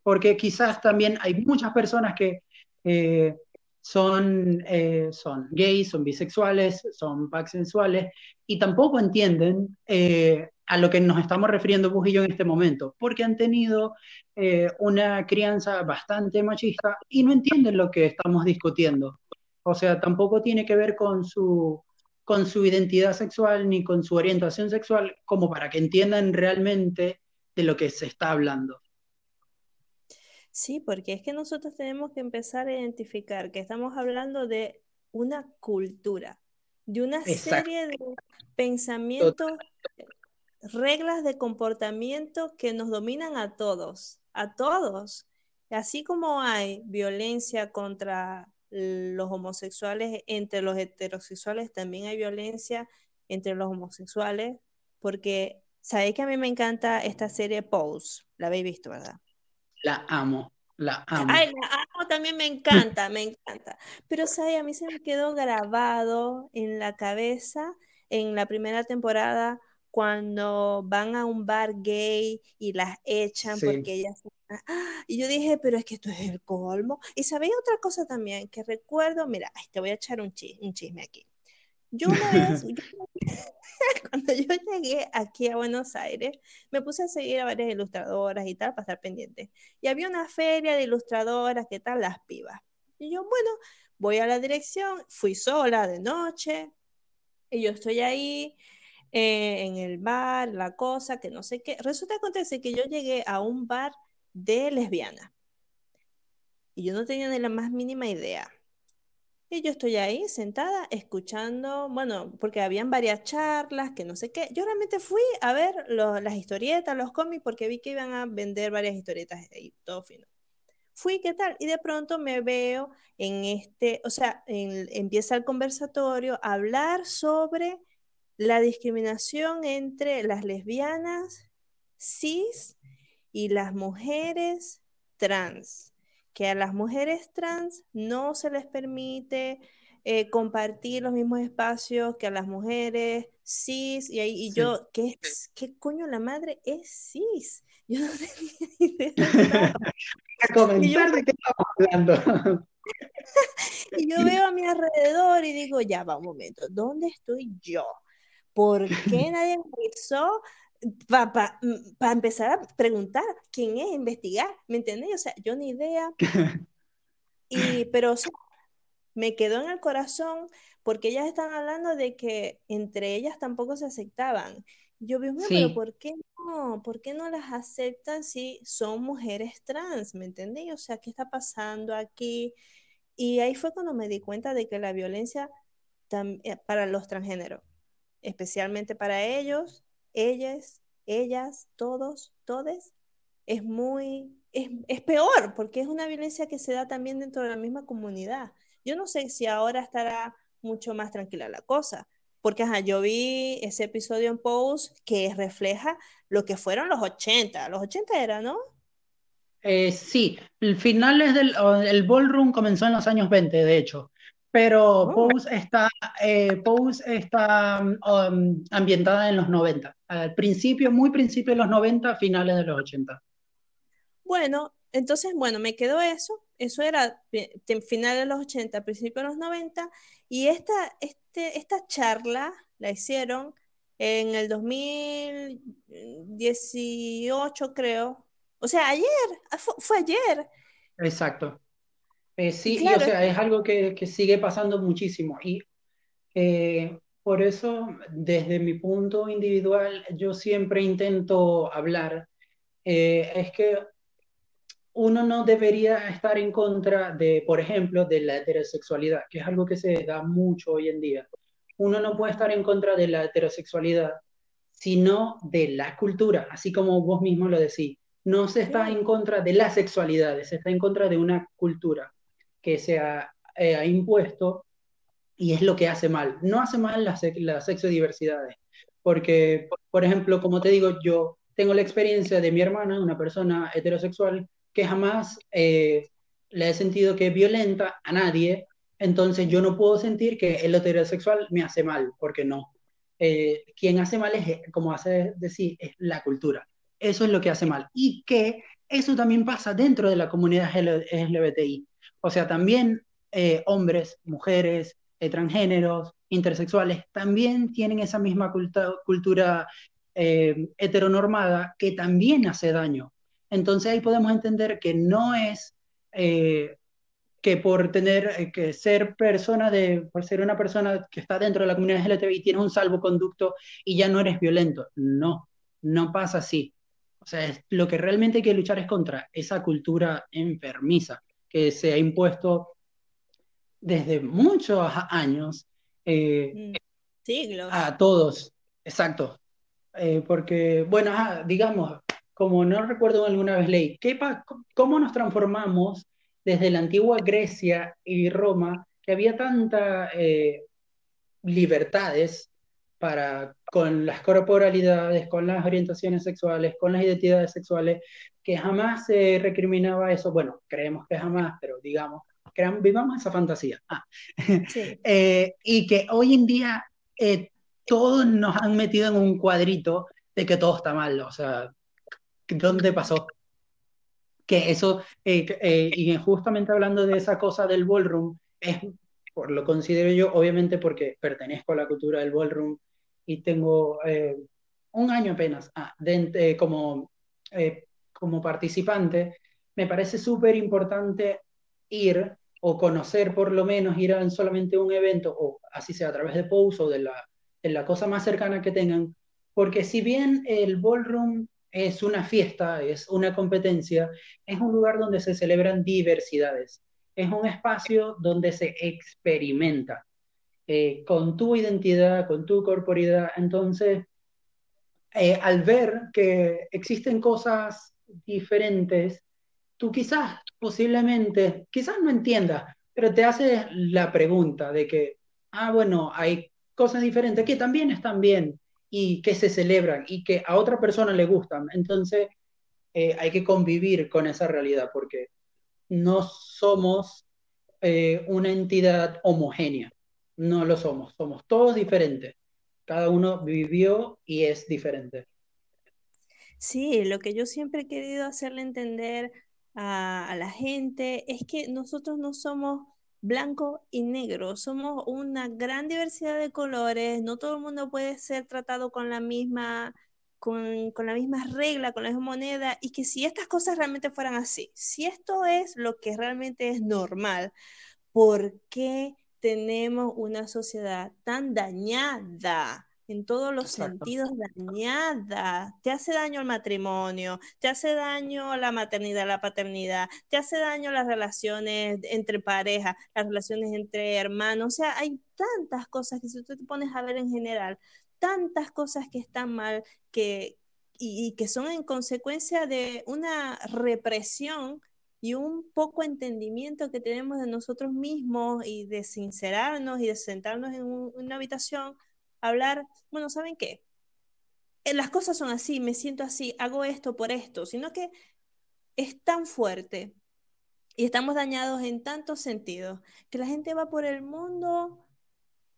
Porque quizás también hay muchas personas que eh, son, eh, son gays, son bisexuales, son pansexuales y tampoco entienden a lo que nos estamos refiriendo vos y yo en este momento, porque han tenido eh, una crianza bastante machista y no entienden lo que estamos discutiendo. O sea, tampoco tiene que ver con su, con su identidad sexual ni con su orientación sexual, como para que entiendan realmente de lo que se está hablando. Sí, porque es que nosotros tenemos que empezar a identificar que estamos hablando de una cultura, de una serie de pensamientos, reglas de comportamiento que nos dominan a todos, a todos. Así como hay violencia contra los homosexuales, entre los heterosexuales también hay violencia entre los homosexuales, porque sabéis que a mí me encanta esta serie Pose, la habéis visto, ¿verdad? La amo. La amo. Ay, la amo también me encanta, me encanta. Pero, ¿sabes? A mí se me quedó grabado en la cabeza en la primera temporada cuando van a un bar gay y las echan porque ellas... Y yo dije, pero es que esto es el colmo. Y sabéis otra cosa también que recuerdo, mira, te voy a echar un un chisme aquí. Yo una vez, (laughs) cuando yo llegué aquí a Buenos Aires, me puse a seguir a varias ilustradoras y tal para estar pendiente. Y había una feria de ilustradoras, ¿qué tal? Las pibas. Y yo, bueno, voy a la dirección, fui sola de noche, y yo estoy ahí eh, en el bar, la cosa, que no sé qué. Resulta que que yo llegué a un bar de lesbiana. Y yo no tenía ni la más mínima idea. Y yo estoy ahí sentada escuchando, bueno, porque habían varias charlas, que no sé qué. Yo realmente fui a ver las historietas, los cómics, porque vi que iban a vender varias historietas y todo fino. Fui, ¿qué tal? Y de pronto me veo en este, o sea, empieza el conversatorio a hablar sobre la discriminación entre las lesbianas cis y las mujeres trans que a las mujeres trans no se les permite eh, compartir los mismos espacios que a las mujeres cis, y, y yo, ¿qué, ¿qué coño la madre es cis? Yo no tenía (laughs) idea. (laughs) a comentar de qué estamos hablando. (laughs) y yo veo a mi alrededor y digo, ya va un momento, ¿dónde estoy yo? ¿Por qué (laughs) nadie me avisó? para mm, empezar a preguntar quién es, investigar, ¿me entiendes? O sea, yo ni idea. Y, (laughs) pero me quedó en el corazón porque ellas están hablando de que entre ellas tampoco se aceptaban. Yo vi, pero ¿por qué no? ¿Por qué no las aceptan si son mujeres trans? ¿Me entendés? O sea, ¿qué está pasando aquí? Y ahí fue cuando me di cuenta de que la violencia eh, para los transgéneros, especialmente para ellos, ellas, ellas, todos, todes, es muy, es, peor, porque es una violencia que se da también dentro de la misma comunidad. Yo no sé si ahora estará mucho más tranquila la cosa, porque yo vi ese episodio en Pose que refleja lo que fueron los 80, los 80 era, ¿no? Eh, sí, el final es del el ballroom comenzó en los años 20, de hecho pero oh. Pose está, eh, está um, ambientada en los 90, al principio, muy principio de los 90, finales de los 80. Bueno, entonces, bueno, me quedó eso, eso era finales de los 80, principio de los 90, y esta, este, esta charla la hicieron en el 2018, creo. O sea, ayer, ah, fue ayer. Exacto. Eh, sí, o sea, es algo que, sigue pasando muchísimo. Y eh, por eso, desde mi punto individual, yo siempre intento hablar. Eh, es que uno no debería estar en contra de, por ejemplo, de la heterosexualidad, que es algo que se da mucho hoy en día. Uno no puede estar en contra de la heterosexualidad, sino de la cultura, así como vos mismo lo decís. No se está en contra de las sexualidades, se está en contra de una cultura que se eh, ha, impuesto y es lo que hace mal. No hace mal las, las sexodiversidades, porque, por ejemplo, como te digo, yo tengo la experiencia de mi hermana, una persona heterosexual, que jamás eh, le he sentido que violenta a nadie, entonces yo no puedo sentir que el heterosexual me hace mal, porque no. Eh, quien hace mal es, como hace decir, es la cultura. Eso es lo que hace mal. Y que eso también pasa dentro de la comunidad LGBTI. O sea, también eh, hombres, mujeres, transgéneros, intersexuales, también tienen esa misma cultura eh, heteronormada que también hace daño. Entonces ahí podemos entender que no es eh, que por tener eh, que ser persona de, por ser una persona que está dentro de la comunidad LGTBI tienes un salvoconducto y ya no eres violento. No, no pasa así. O sea, lo que realmente hay que luchar es contra esa cultura enfermiza que se ha impuesto desde muchos años. Eh, mm, Siglos. A todos, exacto. Eh, porque, bueno, digamos, como no recuerdo alguna vez ley, ¿qué ¿cómo nos transformamos desde la antigua Grecia y Roma, que había tantas eh, libertades para, con las corporalidades, con las orientaciones sexuales, con las identidades sexuales, que jamás se recriminaba eso. Bueno, creemos que jamás, pero digamos, vivamos esa fantasía. Ah. (laughs) Eh, y que hoy en día eh, todos nos han metido en un cuadrito de que todo está mal. O sea, ¿dónde pasó? Que eso, eh, y justamente hablando de esa cosa del ballroom, es, por lo considero yo, obviamente porque pertenezco a la cultura del ballroom y tengo un año apenas ah, como, como participante, me parece súper importante ir o conocer por lo menos, ir a solamente un evento, o así sea a través de Pose o de la, de la cosa más cercana que tengan, porque si bien el ballroom es una fiesta, es una competencia, es un lugar donde se celebran diversidades, es un espacio donde se experimenta eh, con tu identidad, con tu corporidad, entonces eh, al ver que existen cosas diferentes, tú quizás, posiblemente, quizás no entiendas, pero te haces la pregunta de que, ah, bueno, hay cosas diferentes que también están bien y que se celebran y que a otra persona le gustan. Entonces, eh, hay que convivir con esa realidad porque no somos eh, una entidad homogénea, no lo somos, somos todos diferentes. Cada uno vivió y es diferente. Sí, lo que yo siempre he querido hacerle entender a, la gente es que nosotros no somos blanco y negro, somos una gran diversidad de colores, no todo el mundo puede ser tratado con la misma con, con, la misma regla, con la misma moneda, y que si estas cosas realmente fueran así, si esto es lo que realmente es normal, ¿por qué tenemos una sociedad tan dañada? En todos los sentidos dañada. Te hace daño el matrimonio, te hace daño la maternidad, la paternidad, te hace daño las relaciones entre parejas, las relaciones entre hermanos. O sea, hay tantas cosas que si tú te pones a ver en general, tantas cosas que están mal que, y, que son en consecuencia de una represión y un poco entendimiento que tenemos de nosotros mismos y de sincerarnos y de sentarnos en una habitación hablar, bueno, ¿saben qué? Eh, las cosas son así, me siento así, hago esto por esto, sino que es tan fuerte y estamos dañados en tantos sentidos que la gente va por el mundo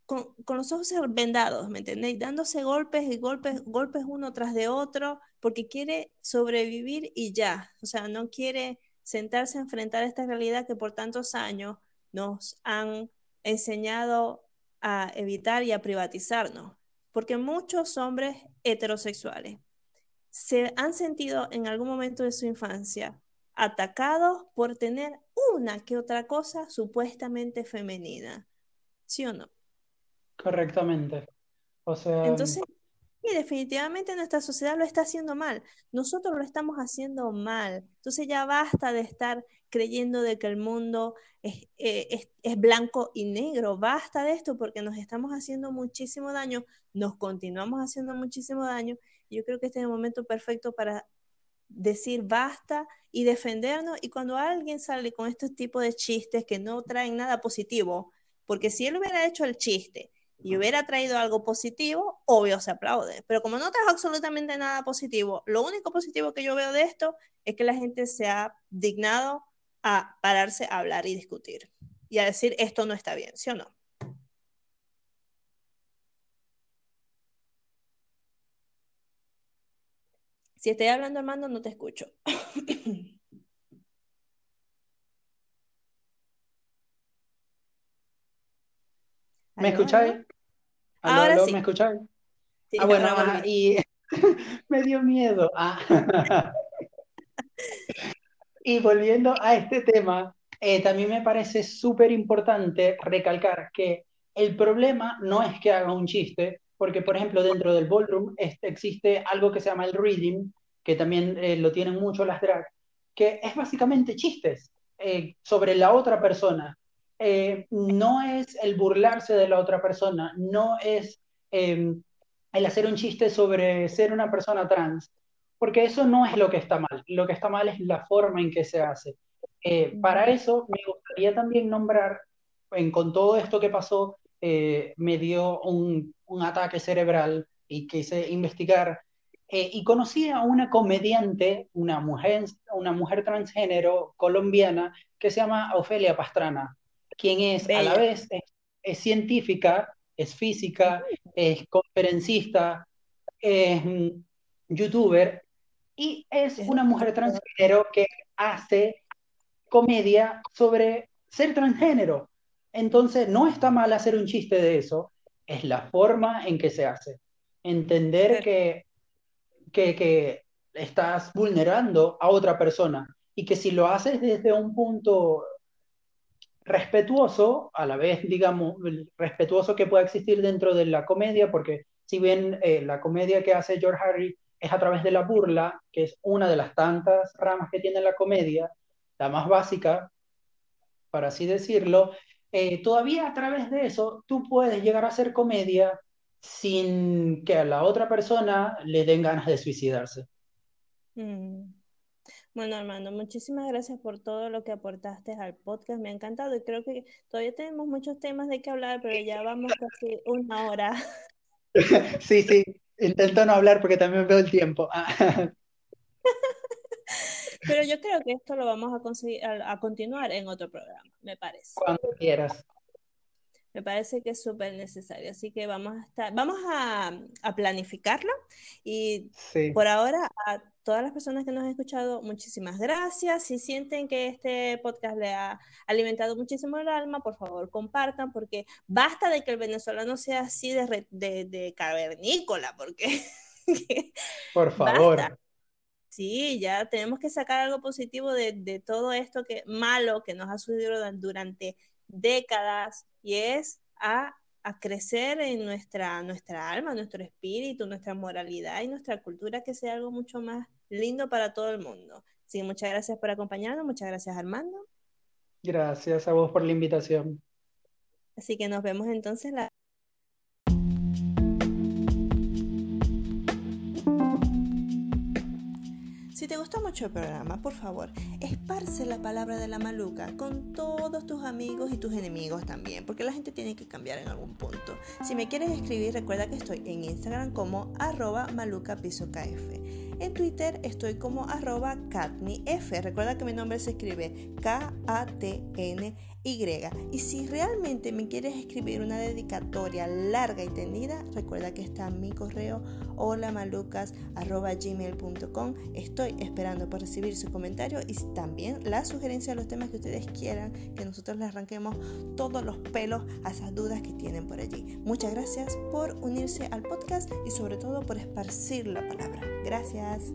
con, los ojos vendados, ¿me entendéis? Dándose golpes y golpes, golpes uno tras de otro porque quiere sobrevivir y ya, o sea, no quiere sentarse a enfrentar esta realidad que por tantos años nos han enseñado a evitar y a privatizarnos, porque muchos hombres heterosexuales se han sentido en algún momento de su infancia atacados por tener una que otra cosa supuestamente femenina. ¿Sí o no? Correctamente. O sea, entonces, y definitivamente nuestra sociedad lo está haciendo mal. Nosotros lo estamos haciendo mal. Entonces ya basta de estar creyendo de que el mundo es, eh, es, blanco y negro. Basta de esto porque nos estamos haciendo muchísimo daño, nos continuamos haciendo muchísimo daño. Yo creo que este es el momento perfecto para decir basta y defendernos. Y cuando alguien sale con estos tipos de chistes que no traen nada positivo, porque si él hubiera hecho el chiste, y hubiera traído algo positivo, obvio se aplaude. Pero como no trajo absolutamente nada positivo, lo único positivo que yo veo de esto es que la gente se ha dignado a pararse a hablar y discutir y a decir esto no está bien, ¿sí o no? Si estoy hablando, Armando, no te escucho. (laughs) ¿Me escucháis? Ahora sí. ¿Me escucháis? ah, bueno, y (laughs) me dio miedo. Ah. (laughs) y volviendo a este tema, eh, también me parece súper importante recalcar que el problema no es que haga un chiste, porque por ejemplo dentro del ballroom existe algo que se llama el reading, que también eh, lo tienen mucho las drag, que es básicamente chistes eh, sobre la otra persona. no es el burlarse de la otra persona, no es em, el hacer un chiste sobre ser una persona trans, porque eso no es lo que está mal, lo que está mal es la forma en que se hace. Eh, para eso me gustaría también nombrar, en, con todo esto que pasó, eh, me dio un, un, ataque cerebral y quise investigar eh, y conocí a una comediante, una mujer, una mujer transgénero colombiana que se llama Ofelia Pastrana, quien es a la vez es científica, es física, es conferencista, es mm, youtuber y es una mujer transgénero que hace comedia sobre ser transgénero. Entonces, no está mal hacer un chiste de eso, es la forma en que se hace. Entender que, que, que estás vulnerando a otra persona y que si lo haces desde un punto respetuoso, a la vez, digamos, respetuoso que pueda existir dentro de la comedia, porque si bien eh, la comedia que hace George Harry es a través de la burla, que es una de las tantas ramas que tiene la comedia, la más básica, para así decirlo, eh, todavía a través de eso tú puedes llegar a hacer comedia sin que a la otra persona le den ganas de suicidarse. Mm. Bueno, Armando, muchísimas gracias por todo lo que aportaste al podcast. Me ha encantado y creo que todavía tenemos muchos temas de qué hablar, pero ya vamos casi una hora. (laughs) (laughs) Sí, sí, intento no hablar porque también veo el tiempo. (laughs) Pero yo creo que esto lo vamos a, conseguir, a, continuar en otro programa, me parece. Cuando quieras. Me parece que es súper necesario. Así que vamos a estar, vamos a, a planificarlo. Y por ahora, a todas las personas que nos han escuchado, muchísimas gracias. Si sienten que este podcast le ha alimentado muchísimo el alma, por favor compartan, porque basta de que el venezolano sea así de, de, de cavernícola, porque. (laughs) por favor. Sí, ya tenemos que sacar algo positivo de, de todo esto que malo que nos ha sucedido durante décadas y es a, crecer en nuestra, nuestra alma, nuestro espíritu, nuestra moralidad y nuestra cultura, que sea algo mucho más lindo para todo el mundo. Sí, muchas gracias por acompañarnos, muchas gracias Armando. Gracias a vos por la invitación. Así que nos vemos entonces la Si te gustó mucho el programa, por favor, esparce la palabra de la maluca con todos tus amigos y tus enemigos también, porque la gente tiene que cambiar en algún punto. Si me quieres escribir, recuerda que estoy en Instagram como arroba malucapisokf. En Twitter estoy como arroba katnif. Recuerda que mi nombre se escribe K-A-T-N y. Y si realmente me quieres escribir una dedicatoria larga y tendida, recuerda que está mi correo holamalucas.gmail.com. Estoy esperando por recibir su comentario y también la sugerencia de los temas que ustedes quieran que nosotros les arranquemos todos los pelos a esas dudas que tienen por allí. Muchas gracias por unirse al podcast y sobre todo por esparcir la palabra. Gracias.